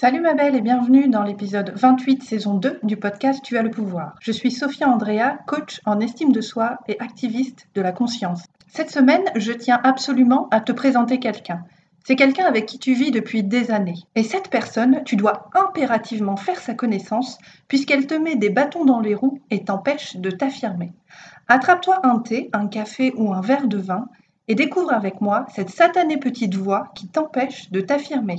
Salut ma belle et bienvenue dans l'épisode 28 saison 2 du podcast Tu as le pouvoir. Je suis Sophia Andrea, coach en estime de soi et activiste de la conscience. Cette semaine, je tiens absolument à te présenter quelqu'un. C'est quelqu'un avec qui tu vis depuis des années. Et cette personne, tu dois impérativement faire sa connaissance puisqu'elle te met des bâtons dans les roues et t'empêche de t'affirmer. Attrape-toi un thé, un café ou un verre de vin et découvre avec moi cette satanée petite voix qui t'empêche de t'affirmer.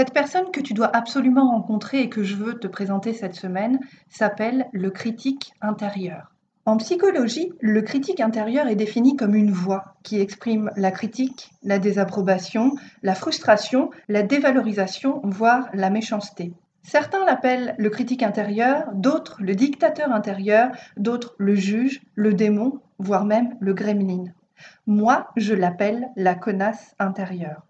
Cette personne que tu dois absolument rencontrer et que je veux te présenter cette semaine s'appelle le critique intérieur. En psychologie, le critique intérieur est défini comme une voix qui exprime la critique, la désapprobation, la frustration, la dévalorisation, voire la méchanceté. Certains l'appellent le critique intérieur, d'autres le dictateur intérieur, d'autres le juge, le démon, voire même le gremlin. Moi, je l'appelle la connasse intérieure.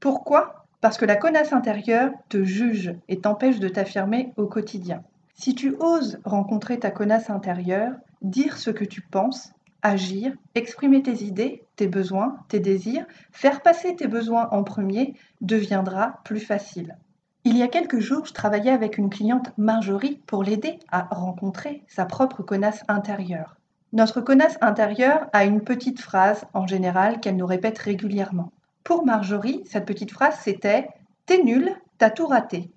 Pourquoi? Parce que la connasse intérieure te juge et t'empêche de t'affirmer au quotidien. Si tu oses rencontrer ta connasse intérieure, dire ce que tu penses, agir, exprimer tes idées, tes besoins, tes désirs, faire passer tes besoins en premier deviendra plus facile. Il y a quelques jours, je travaillais avec une cliente Marjorie pour l'aider à rencontrer sa propre connasse intérieure. Notre connasse intérieure a une petite phrase en général qu'elle nous répète régulièrement. Pour Marjorie, cette petite phrase, c'était T'es nul, t'as tout raté.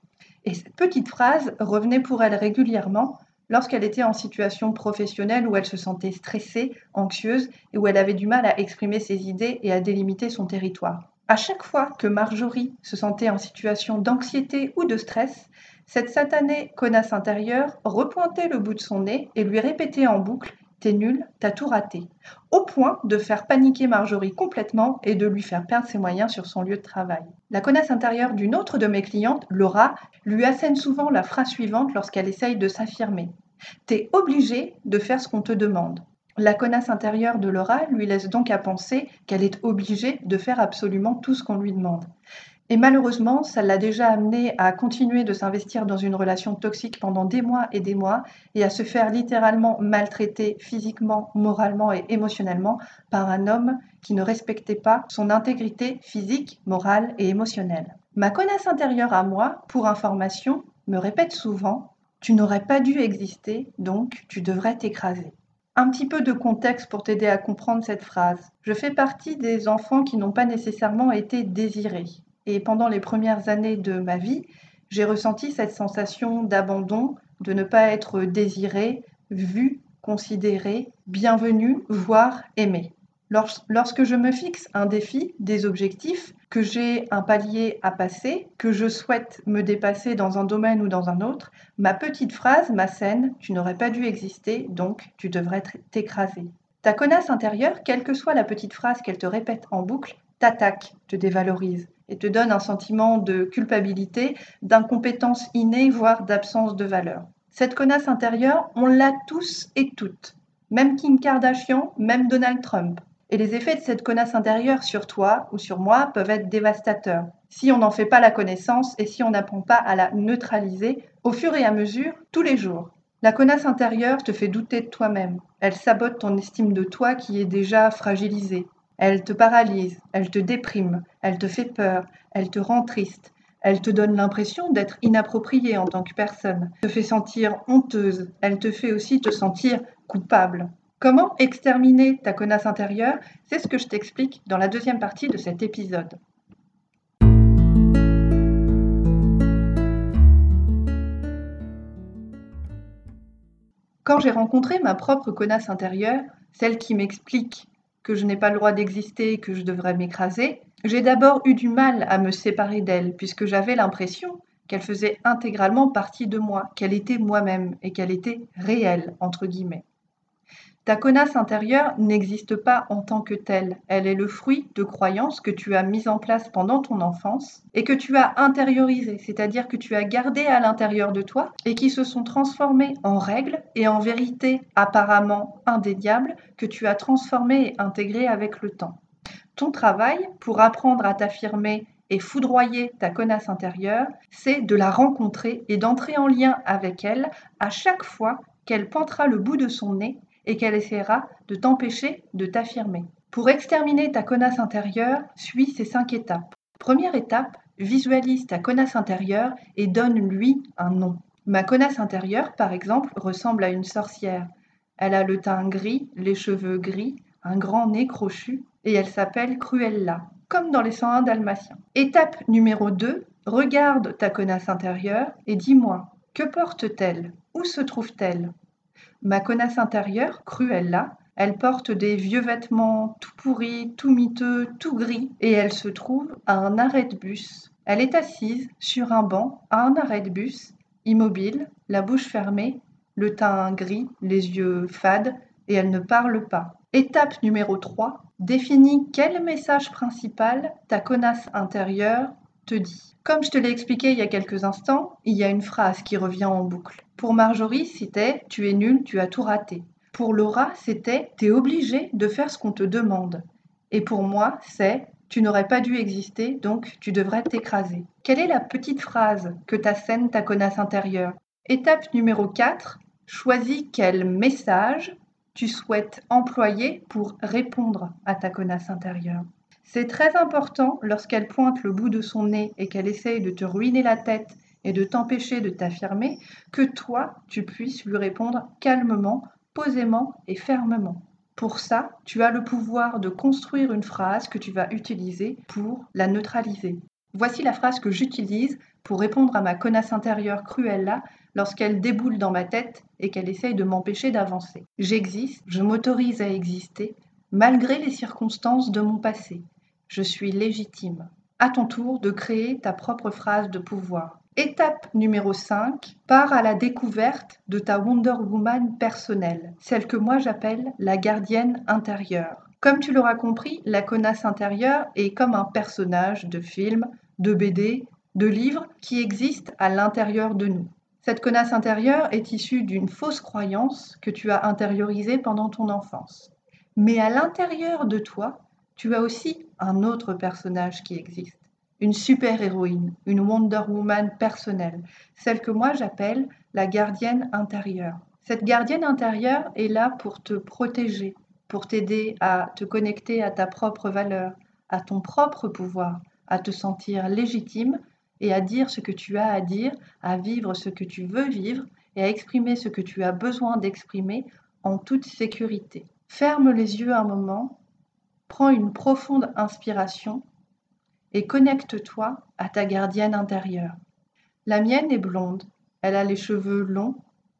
Et cette petite phrase revenait pour elle régulièrement lorsqu'elle était en situation professionnelle où elle se sentait stressée, anxieuse et où elle avait du mal à exprimer ses idées et à délimiter son territoire. À chaque fois que Marjorie se sentait en situation d'anxiété ou de stress, cette satanée connasse intérieure repointait le bout de son nez et lui répétait en boucle T'es nul, t'as tout raté. Au point de faire paniquer Marjorie complètement et de lui faire perdre ses moyens sur son lieu de travail. La connasse intérieure d'une autre de mes clientes, Laura, lui assène souvent la phrase suivante lorsqu'elle essaye de s'affirmer. T'es obligé de faire ce qu'on te demande. La connasse intérieure de Laura lui laisse donc à penser qu'elle est obligée de faire absolument tout ce qu'on lui demande. Et malheureusement, ça l'a déjà amené à continuer de s'investir dans une relation toxique pendant des mois et des mois et à se faire littéralement maltraiter physiquement, moralement et émotionnellement par un homme qui ne respectait pas son intégrité physique, morale et émotionnelle. Ma connasse intérieure à moi, pour information, me répète souvent Tu n'aurais pas dû exister, donc tu devrais t'écraser. Un petit peu de contexte pour t'aider à comprendre cette phrase. Je fais partie des enfants qui n'ont pas nécessairement été désirés. Et pendant les premières années de ma vie, j'ai ressenti cette sensation d'abandon, de ne pas être désiré, vu, considéré, bienvenu, voire aimé. Lorsque je me fixe un défi, des objectifs, que j'ai un palier à passer, que je souhaite me dépasser dans un domaine ou dans un autre, ma petite phrase, ma scène, tu n'aurais pas dû exister, donc tu devrais t'écraser. Ta connasse intérieure, quelle que soit la petite phrase qu'elle te répète en boucle, t'attaque, te dévalorise et te donne un sentiment de culpabilité, d'incompétence innée, voire d'absence de valeur. Cette connasse intérieure, on l'a tous et toutes. Même Kim Kardashian, même Donald Trump. Et les effets de cette connasse intérieure sur toi ou sur moi peuvent être dévastateurs. Si on n'en fait pas la connaissance et si on n'apprend pas à la neutraliser au fur et à mesure, tous les jours. La connasse intérieure te fait douter de toi-même. Elle sabote ton estime de toi qui est déjà fragilisée. Elle te paralyse, elle te déprime, elle te fait peur, elle te rend triste, elle te donne l'impression d'être inappropriée en tant que personne, te fait sentir honteuse, elle te fait aussi te sentir coupable. Comment exterminer ta connasse intérieure? C'est ce que je t'explique dans la deuxième partie de cet épisode. Quand j'ai rencontré ma propre connasse intérieure, celle qui m'explique que je n'ai pas le droit d'exister, que je devrais m'écraser, j'ai d'abord eu du mal à me séparer d'elle, puisque j'avais l'impression qu'elle faisait intégralement partie de moi, qu'elle était moi-même et qu'elle était réelle, entre guillemets. Ta connasse intérieure n'existe pas en tant que telle. Elle est le fruit de croyances que tu as mises en place pendant ton enfance et que tu as intériorisées, c'est-à-dire que tu as gardé à l'intérieur de toi et qui se sont transformées en règles et en vérités apparemment indéniables que tu as transformées et intégrées avec le temps. Ton travail pour apprendre à t'affirmer et foudroyer ta connasse intérieure, c'est de la rencontrer et d'entrer en lien avec elle à chaque fois qu'elle pointera le bout de son nez et qu'elle essaiera de t'empêcher de t'affirmer. Pour exterminer ta connasse intérieure, suis ces cinq étapes. Première étape, visualise ta connasse intérieure et donne-lui un nom. Ma connasse intérieure, par exemple, ressemble à une sorcière. Elle a le teint gris, les cheveux gris, un grand nez crochu, et elle s'appelle Cruella, comme dans les 101 dalmatiens. Étape numéro 2, regarde ta connasse intérieure et dis-moi, que porte-t-elle? Où se trouve-t-elle? Ma connasse intérieure, Cruella, elle porte des vieux vêtements tout pourris, tout miteux, tout gris, et elle se trouve à un arrêt de bus. Elle est assise sur un banc à un arrêt de bus, immobile, la bouche fermée, le teint gris, les yeux fades, et elle ne parle pas. Étape numéro 3. Définis quel message principal ta connasse intérieure Comme je te l'ai expliqué il y a quelques instants, il y a une phrase qui revient en boucle. Pour Marjorie, c'était Tu es nul, tu as tout raté. Pour Laura, c'était T'es obligé de faire ce qu'on te demande. Et pour moi, c'est Tu n'aurais pas dû exister, donc tu devrais t'écraser. Quelle est la petite phrase que t'assène ta connasse intérieure? Étape numéro 4. Choisis quel message tu souhaites employer pour répondre à ta connasse intérieure. C'est très important lorsqu'elle pointe le bout de son nez et qu'elle essaye de te ruiner la tête et de t'empêcher de t'affirmer, que toi, tu puisses lui répondre calmement, posément et fermement. Pour ça, tu as le pouvoir de construire une phrase que tu vas utiliser pour la neutraliser. Voici la phrase que j'utilise pour répondre à ma connasse intérieure Cruella lorsqu'elle déboule dans ma tête et qu'elle essaye de m'empêcher d'avancer. J'existe, je m'autorise à exister, malgré les circonstances de mon passé. Je suis légitime. À ton tour de créer ta propre phrase de pouvoir. Étape numéro 5, pars à la découverte de ta Wonder Woman personnelle, celle que moi j'appelle la gardienne intérieure. Comme tu l'auras compris, la connasse intérieure est comme un personnage de film, de BD, de livre qui existe à l'intérieur de nous. Cette connasse intérieure est issue d'une fausse croyance que tu as intériorisée pendant ton enfance. Mais à l'intérieur de toi, tu as aussi un autre personnage qui existe. Une super-héroïne, une Wonder Woman personnelle, celle que moi j'appelle la gardienne intérieure. Cette gardienne intérieure est là pour te protéger, pour t'aider à te connecter à ta propre valeur, à ton propre pouvoir, à te sentir légitime et à dire ce que tu as à dire, à vivre ce que tu veux vivre et à exprimer ce que tu as besoin d'exprimer en toute sécurité. Ferme les yeux un moment, prends une profonde inspiration et connecte-toi à ta gardienne intérieure. La mienne est blonde, elle a les cheveux longs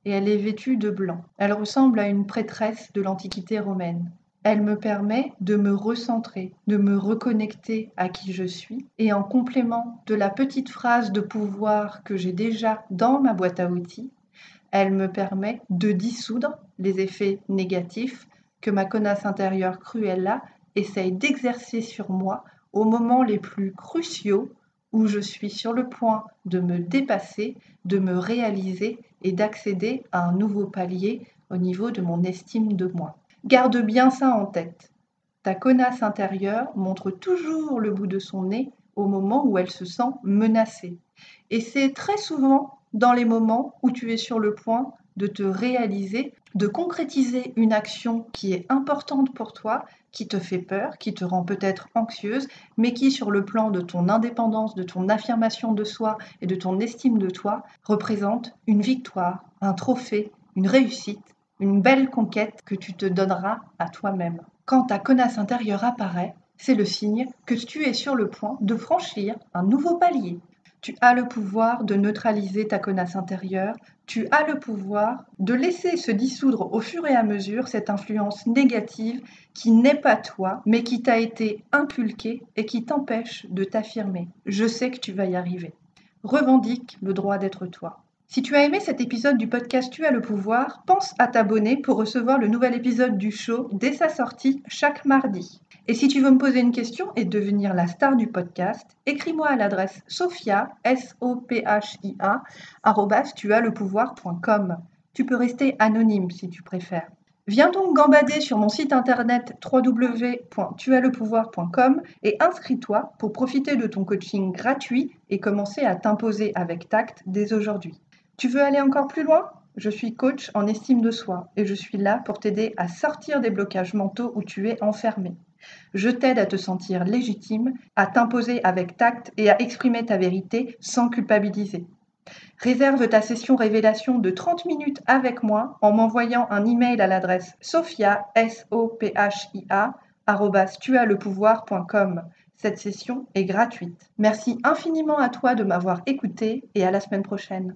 et elle est vêtue de blanc. Elle ressemble à une prêtresse de l'Antiquité romaine. Elle me permet de me recentrer, de me reconnecter à qui je suis. Et en complément de la petite phrase de pouvoir que j'ai déjà dans ma boîte à outils, elle me permet de dissoudre les effets négatifs que ma connasse intérieure Cruella essaye d'exercer sur moi aux moments les plus cruciaux où je suis sur le point de me dépasser, de me réaliser et d'accéder à un nouveau palier au niveau de mon estime de moi. Garde bien ça en tête. Ta connasse intérieure montre toujours le bout de son nez au moment où elle se sent menacée. Et c'est très souvent dans les moments où tu es sur le point de te réaliser, de concrétiser une action qui est importante pour toi, qui te fait peur, qui te rend peut-être anxieuse, mais qui sur le plan de ton indépendance, de ton affirmation de soi et de ton estime de toi, représente une victoire, un trophée, une réussite une belle conquête que tu te donneras à toi-même. Quand ta connasse intérieure apparaît, c'est le signe que tu es sur le point de franchir un nouveau palier. Tu as le pouvoir de neutraliser ta connasse intérieure, tu as le pouvoir de laisser se dissoudre au fur et à mesure cette influence négative qui n'est pas toi, mais qui t'a été inculquée et qui t'empêche de t'affirmer. Je sais que tu vas y arriver. Revendique le droit d'être toi. Si tu as aimé cet épisode du podcast Tu as le pouvoir, pense à t'abonner pour recevoir le nouvel épisode du show dès sa sortie chaque mardi. Et si tu veux me poser une question et devenir la star du podcast, écris-moi à l'adresse sophia, s o p h i a tuaslepouvoir.com. Tu peux rester anonyme si tu préfères. Viens donc gambader sur mon site internet www.tuaslepouvoir.com et inscris-toi pour profiter de ton coaching gratuit et commencer à t'imposer avec tact dès aujourd'hui. Tu veux aller encore plus loin? Je suis coach en estime de soi et je suis là pour t'aider à sortir des blocages mentaux où tu es enfermé. Je t'aide à te sentir légitime, à t'imposer avec tact et à exprimer ta vérité sans culpabiliser. Réserve ta session révélation de 30 minutes avec moi en m'envoyant un email à l'adresse sophia, s o p h i a Cette session est gratuite. Merci infiniment à toi de m'avoir écouté et à la semaine prochaine.